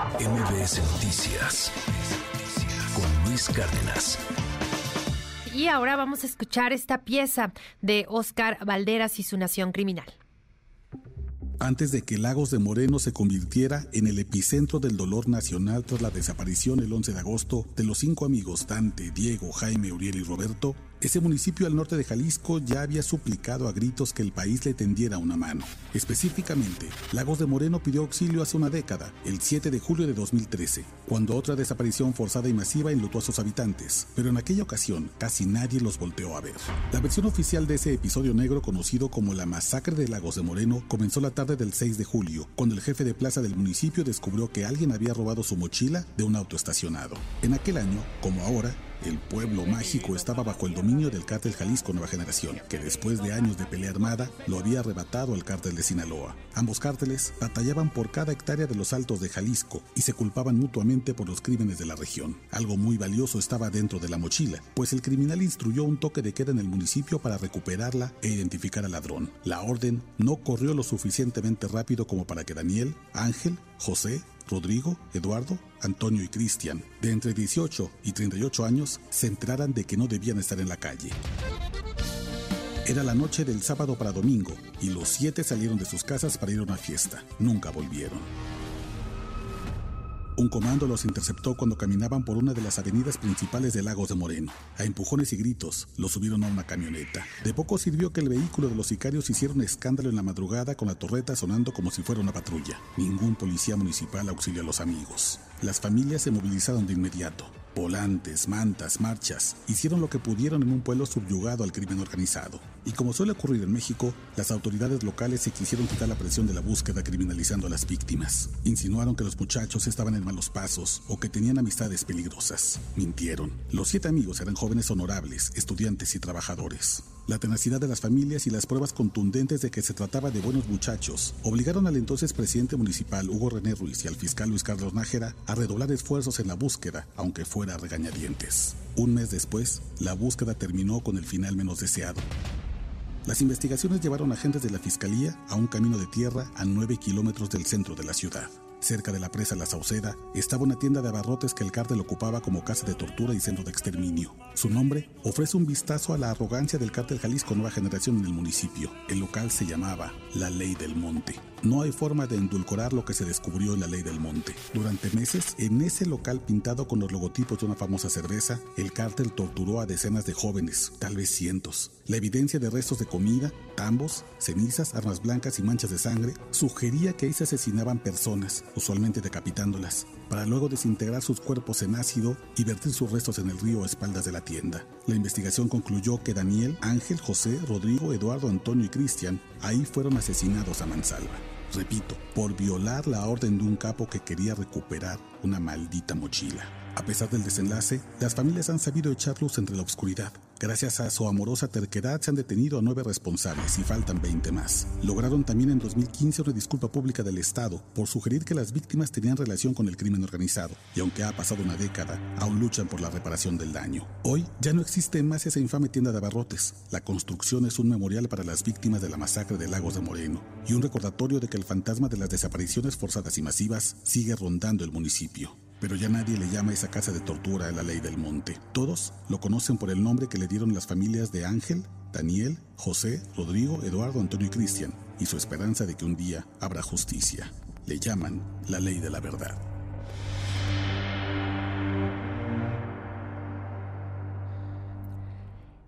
MBS Noticias con Luis Cárdenas. Y ahora vamos a escuchar esta pieza de Oscar Valderas y su Nación Criminal antes de que Lagos de Moreno se convirtiera en el epicentro del dolor nacional tras la desaparición el 11 de agosto de los cinco amigos Dante, Diego, Jaime, Uriel y Roberto, ese municipio al norte de Jalisco ya había suplicado a gritos que el país le tendiera una mano. Específicamente, Lagos de Moreno pidió auxilio hace una década, el 7 de julio de 2013, cuando otra desaparición forzada y masiva enlutó a sus habitantes, pero en aquella ocasión casi nadie los volteó a ver. La versión oficial de ese episodio negro conocido como la masacre de Lagos de Moreno comenzó la tarde del 6 de julio, cuando el jefe de plaza del municipio descubrió que alguien había robado su mochila de un auto estacionado. En aquel año, como ahora, el pueblo mágico estaba bajo el dominio del cártel Jalisco Nueva Generación, que después de años de pelea armada lo había arrebatado al cártel de Sinaloa. Ambos cárteles batallaban por cada hectárea de los altos de Jalisco y se culpaban mutuamente por los crímenes de la región. Algo muy valioso estaba dentro de la mochila, pues el criminal instruyó un toque de queda en el municipio para recuperarla e identificar al ladrón. La orden no corrió lo suficientemente rápido como para que Daniel, Ángel, José Rodrigo, Eduardo, Antonio y Cristian, de entre 18 y 38 años, se enteraran de que no debían estar en la calle. Era la noche del sábado para domingo y los siete salieron de sus casas para ir a una fiesta. Nunca volvieron. Un comando los interceptó cuando caminaban por una de las avenidas principales de Lagos de Moreno. A empujones y gritos, los subieron a una camioneta. De poco sirvió que el vehículo de los sicarios hiciera un escándalo en la madrugada con la torreta sonando como si fuera una patrulla. Ningún policía municipal auxilió a los amigos. Las familias se movilizaron de inmediato. Volantes, mantas, marchas, hicieron lo que pudieron en un pueblo subyugado al crimen organizado. Y como suele ocurrir en México, las autoridades locales se quisieron quitar la presión de la búsqueda criminalizando a las víctimas. Insinuaron que los muchachos estaban en malos pasos o que tenían amistades peligrosas. Mintieron. Los siete amigos eran jóvenes honorables, estudiantes y trabajadores. La tenacidad de las familias y las pruebas contundentes de que se trataba de buenos muchachos obligaron al entonces presidente municipal Hugo René Ruiz y al fiscal Luis Carlos Nájera a redoblar esfuerzos en la búsqueda, aunque fuera regañadientes. Un mes después, la búsqueda terminó con el final menos deseado. Las investigaciones llevaron agentes de la Fiscalía a un camino de tierra a 9 kilómetros del centro de la ciudad. Cerca de la presa La Sauceda estaba una tienda de abarrotes que el cártel ocupaba como casa de tortura y centro de exterminio. Su nombre ofrece un vistazo a la arrogancia del cártel Jalisco Nueva Generación en el municipio. El local se llamaba La Ley del Monte. No hay forma de endulcorar lo que se descubrió en la Ley del Monte. Durante meses, en ese local pintado con los logotipos de una famosa cerveza, el cártel torturó a decenas de jóvenes, tal vez cientos. La evidencia de restos de comida, tambos, cenizas, armas blancas y manchas de sangre sugería que ahí se asesinaban personas, usualmente decapitándolas, para luego desintegrar sus cuerpos en ácido y vertir sus restos en el río a espaldas de la tienda. La investigación concluyó que Daniel, Ángel, José, Rodrigo, Eduardo, Antonio y Cristian ahí fueron asesinados a mansalva. Repito, por violar la orden de un capo que quería recuperar una maldita mochila. A pesar del desenlace, las familias han sabido echar luz entre la oscuridad. Gracias a su amorosa terquedad se han detenido a nueve responsables y faltan 20 más. Lograron también en 2015 una disculpa pública del Estado por sugerir que las víctimas tenían relación con el crimen organizado y aunque ha pasado una década, aún luchan por la reparación del daño. Hoy ya no existe más esa infame tienda de abarrotes. La construcción es un memorial para las víctimas de la masacre de Lagos de Moreno y un recordatorio de que el fantasma de las desapariciones forzadas y masivas sigue rondando el municipio pero ya nadie le llama a esa casa de tortura a la ley del monte. Todos lo conocen por el nombre que le dieron las familias de Ángel, Daniel, José, Rodrigo, Eduardo, Antonio y Cristian, y su esperanza de que un día habrá justicia. Le llaman la ley de la verdad.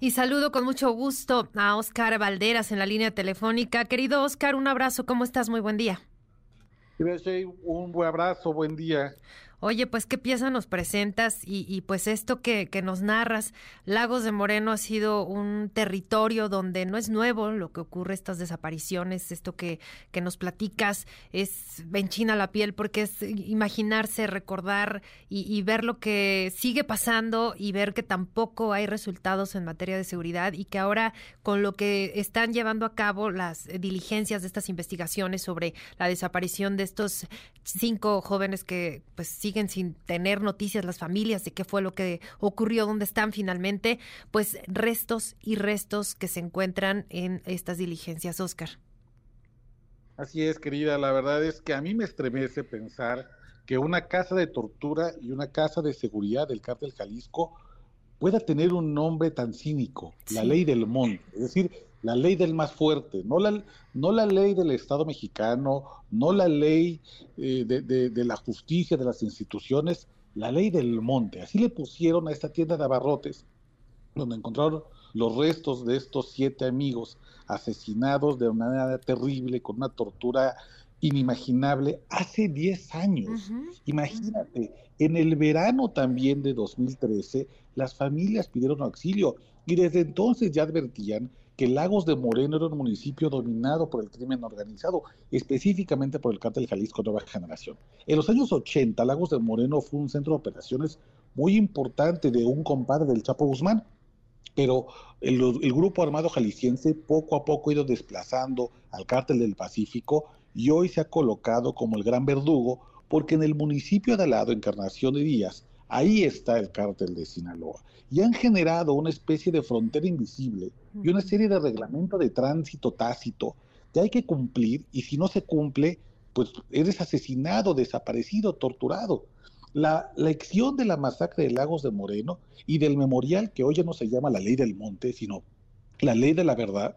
Y saludo con mucho gusto a Oscar Valderas en la línea telefónica. Querido Oscar, un abrazo, ¿cómo estás? Muy buen día. Un buen abrazo, buen día. Oye, pues qué pieza nos presentas y, pues esto que, nos narras, Lagos de Moreno ha sido un territorio donde no es nuevo lo que ocurre, estas desapariciones, esto que, que nos platicas, es enchina la piel porque es imaginarse, recordar y, y, ver lo que sigue pasando y ver que tampoco hay resultados en materia de seguridad y que ahora con lo que están llevando a cabo las diligencias de estas investigaciones sobre la desaparición de estos cinco jóvenes que pues siguen sin tener noticias las familias de qué fue lo que ocurrió, dónde están finalmente, pues restos y restos que se encuentran en estas diligencias, Oscar. Así es, querida, la verdad es que a mí me estremece pensar que una casa de tortura y una casa de seguridad del cártel Jalisco pueda tener un nombre tan cínico, la ley del monte, es decir, la ley del más fuerte, no la, no la ley del Estado mexicano, no la ley eh, de, de, la justicia, de las instituciones, la ley del monte. Así le pusieron a esta tienda de abarrotes, donde encontraron los restos de estos siete amigos asesinados de una manera terrible, con una tortura inimaginable, hace 10 años. Imagínate, en el verano también de 2013, las familias pidieron auxilio y desde entonces ya advertían que Lagos de Moreno era un municipio dominado por el crimen organizado, específicamente por el cártel Jalisco Nueva Generación. En los años 80, Lagos de Moreno fue un centro de operaciones muy importante de un compadre del Chapo Guzmán, pero el, el, grupo armado jalisciense poco a poco ha ido desplazando al cártel del Pacífico y hoy se ha colocado como el gran verdugo porque en el municipio de al lado, Encarnación de Díaz, ahí está el cártel de Sinaloa. Y han generado una especie de frontera invisible y una serie de reglamentos de tránsito tácito que hay que cumplir y si no se cumple, pues eres asesinado, desaparecido, torturado. La lección de la masacre de Lagos de Moreno y del memorial que hoy ya no se llama la ley del monte, sino la ley de la verdad,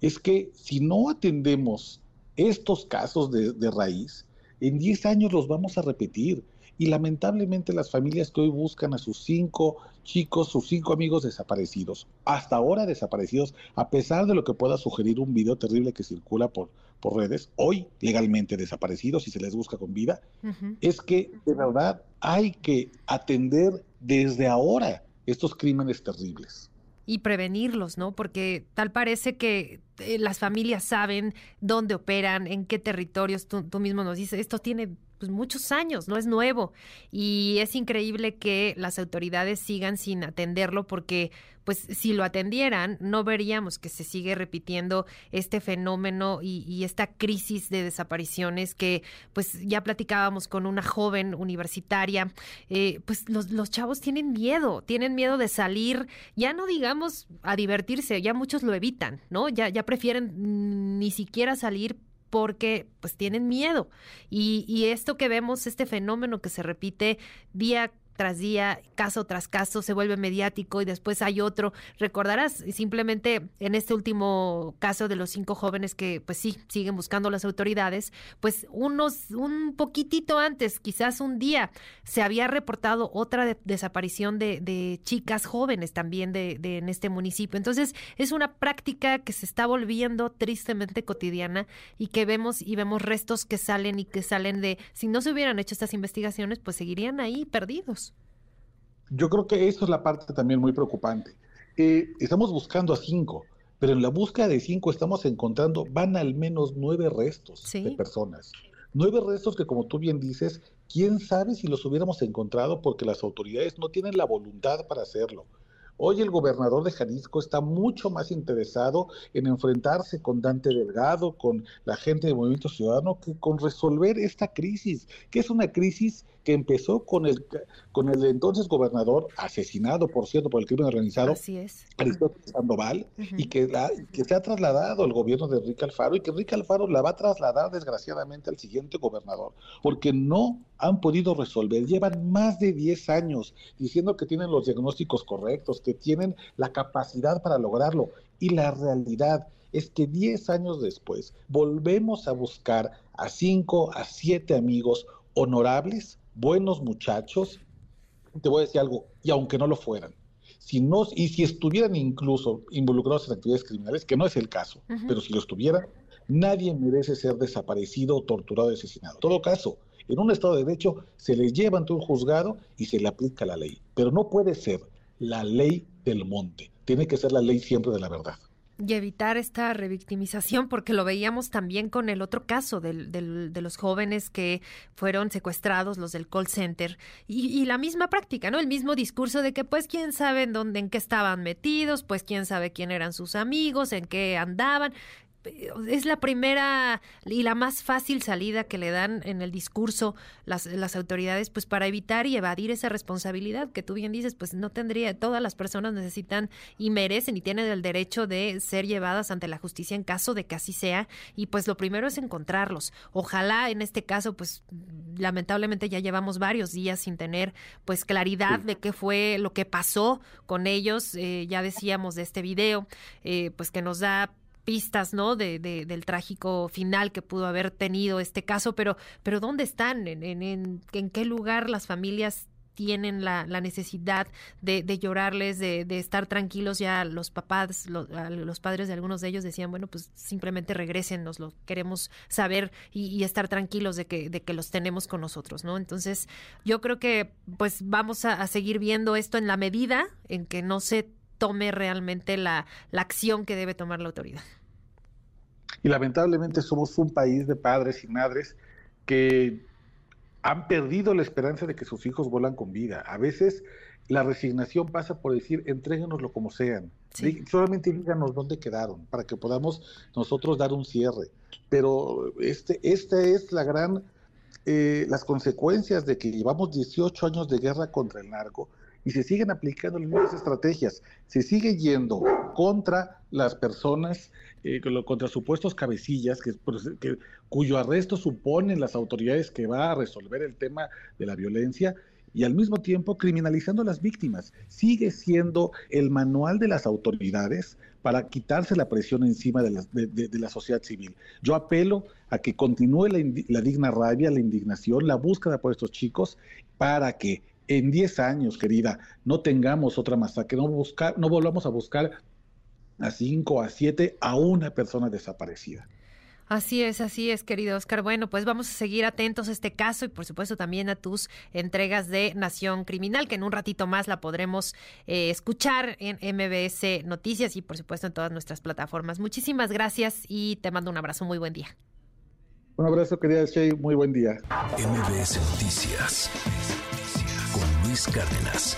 es que si no atendemos estos casos de, raíz, en 10 años los vamos a repetir. Y lamentablemente las familias que hoy buscan a sus cinco chicos, sus cinco amigos desaparecidos, hasta ahora desaparecidos, a pesar de lo que pueda sugerir un video terrible que circula por, por redes, hoy legalmente desaparecidos y se les busca con vida, es que de verdad hay que atender desde ahora estos crímenes terribles y prevenirlos, ¿no? Porque tal parece que eh, las familias saben dónde operan, en qué territorios. Tú, tú mismo nos dices, esto tiene pues, muchos años, no es nuevo. Y es increíble que las autoridades sigan sin atenderlo porque pues si lo atendieran, no veríamos que se sigue repitiendo este fenómeno y, esta crisis de desapariciones que pues ya platicábamos con una joven universitaria, eh, pues los, los chavos tienen miedo, tienen miedo de salir, ya no digamos a divertirse, ya muchos lo evitan, ¿no? Ya, ya prefieren ni siquiera salir porque pues tienen miedo. Y, y, esto que vemos, este fenómeno que se repite día tras día, caso tras caso, se vuelve mediático y después hay otro. Recordarás simplemente en este último caso de los cinco jóvenes que pues sí, siguen buscando las autoridades, pues unos, un poquitito antes, quizás un día, se había reportado otra desaparición de, de, chicas jóvenes también de, de, en este municipio. Entonces es una práctica que se está volviendo tristemente cotidiana y que vemos y vemos restos que salen y que salen de, si no se hubieran hecho estas investigaciones, pues seguirían ahí perdidos. Yo creo que eso es la parte también muy preocupante. Eh, estamos buscando a cinco, pero en la búsqueda de cinco estamos encontrando, van al menos nueve restos de personas. Nueve restos que, como tú bien dices, quién sabe si los hubiéramos encontrado porque las autoridades no tienen la voluntad para hacerlo. Hoy el gobernador de Jalisco está mucho más interesado en enfrentarse con Dante Delgado, con la gente del Movimiento Ciudadano, que con resolver esta crisis, que es una crisis que empezó con el, con el entonces gobernador, asesinado, por cierto, por el crimen organizado, Aristóteles Sandoval, y que, que se ha trasladado al gobierno de Enrique Alfaro, y que Enrique Alfaro la va a trasladar desgraciadamente al siguiente gobernador, porque no han podido resolver. Llevan más de 10 años diciendo que tienen los diagnósticos correctos, que tienen la capacidad para lograrlo, y la realidad es que 10 años después volvemos a buscar a 5, a 7 amigos honorables, buenos muchachos, te voy a decir algo, y aunque no lo fueran, si no, y si estuvieran incluso involucrados en actividades criminales, que no es el caso, pero si lo estuvieran, nadie merece ser desaparecido, torturado, asesinado. En todo caso, en un Estado de Derecho se les lleva ante un juzgado y se le aplica la ley, pero no puede ser la ley del monte, tiene que ser la ley siempre de la verdad y evitar esta revictimización, porque lo veíamos también con el otro caso del, del, de los jóvenes que fueron secuestrados, los del call center, y, y, la misma práctica, ¿no? El mismo discurso de que pues quién sabe en dónde, en qué estaban metidos, pues quién sabe quién eran sus amigos, en qué andaban es la primera y la más fácil salida que le dan en el discurso las, las autoridades, pues para evitar y evadir esa responsabilidad que tú bien dices, pues no tendría, todas las personas necesitan y merecen y tienen el derecho de ser llevadas ante la justicia en caso de que así sea. Y pues lo primero es encontrarlos. Ojalá en este caso, pues lamentablemente ya llevamos varios días sin tener pues claridad de qué fue lo que pasó con ellos. Eh, ya decíamos de este video, eh, pues que nos da pistas, ¿no? De, del trágico final que pudo haber tenido este caso, pero, pero ¿dónde están? ¿En, en, en qué lugar las familias tienen la, la necesidad de, de llorarles, de, de, estar tranquilos. Ya los papás, los padres de algunos de ellos decían, bueno, pues simplemente regresen, nos lo queremos saber y, estar tranquilos de que, de que los tenemos con nosotros, ¿no? Entonces, yo creo que pues vamos a seguir viendo esto en la medida en que no se tome realmente la, la acción que debe tomar la autoridad. Y lamentablemente somos un país de padres y madres que han perdido la esperanza de que sus hijos vuelan con vida. A veces la resignación pasa por decir, entréguenoslo como sean. Solamente díganos dónde quedaron para que podamos nosotros dar un cierre. Pero este, esta es la gran, eh, las consecuencias de que llevamos 18 años de guerra contra el narco y se siguen aplicando las mismas estrategias. Se sigue yendo contra las personas, eh, contra supuestos cabecillas, que, cuyo arresto suponen las autoridades que va a resolver el tema de la violencia y al mismo tiempo criminalizando a las víctimas. Sigue siendo el manual de las autoridades para quitarse la presión encima de la, sociedad civil. Yo apelo a que continúe la digna rabia, la indignación, la búsqueda por estos chicos para que en 10 años, querida, no tengamos otra masacre, no, buscar, no volvamos a buscar a 5, a 7, a una persona desaparecida. Así es, así es, querido Oscar. Bueno, pues vamos a seguir atentos a este caso y por supuesto también a tus entregas de Nación Criminal, que en un ratito más la podremos eh, escuchar en MBS Noticias y por supuesto en todas nuestras plataformas. Muchísimas gracias y te mando un abrazo. Muy buen día. Un abrazo, querida Shay. Muy buen día. MBS Noticias Cárdenas.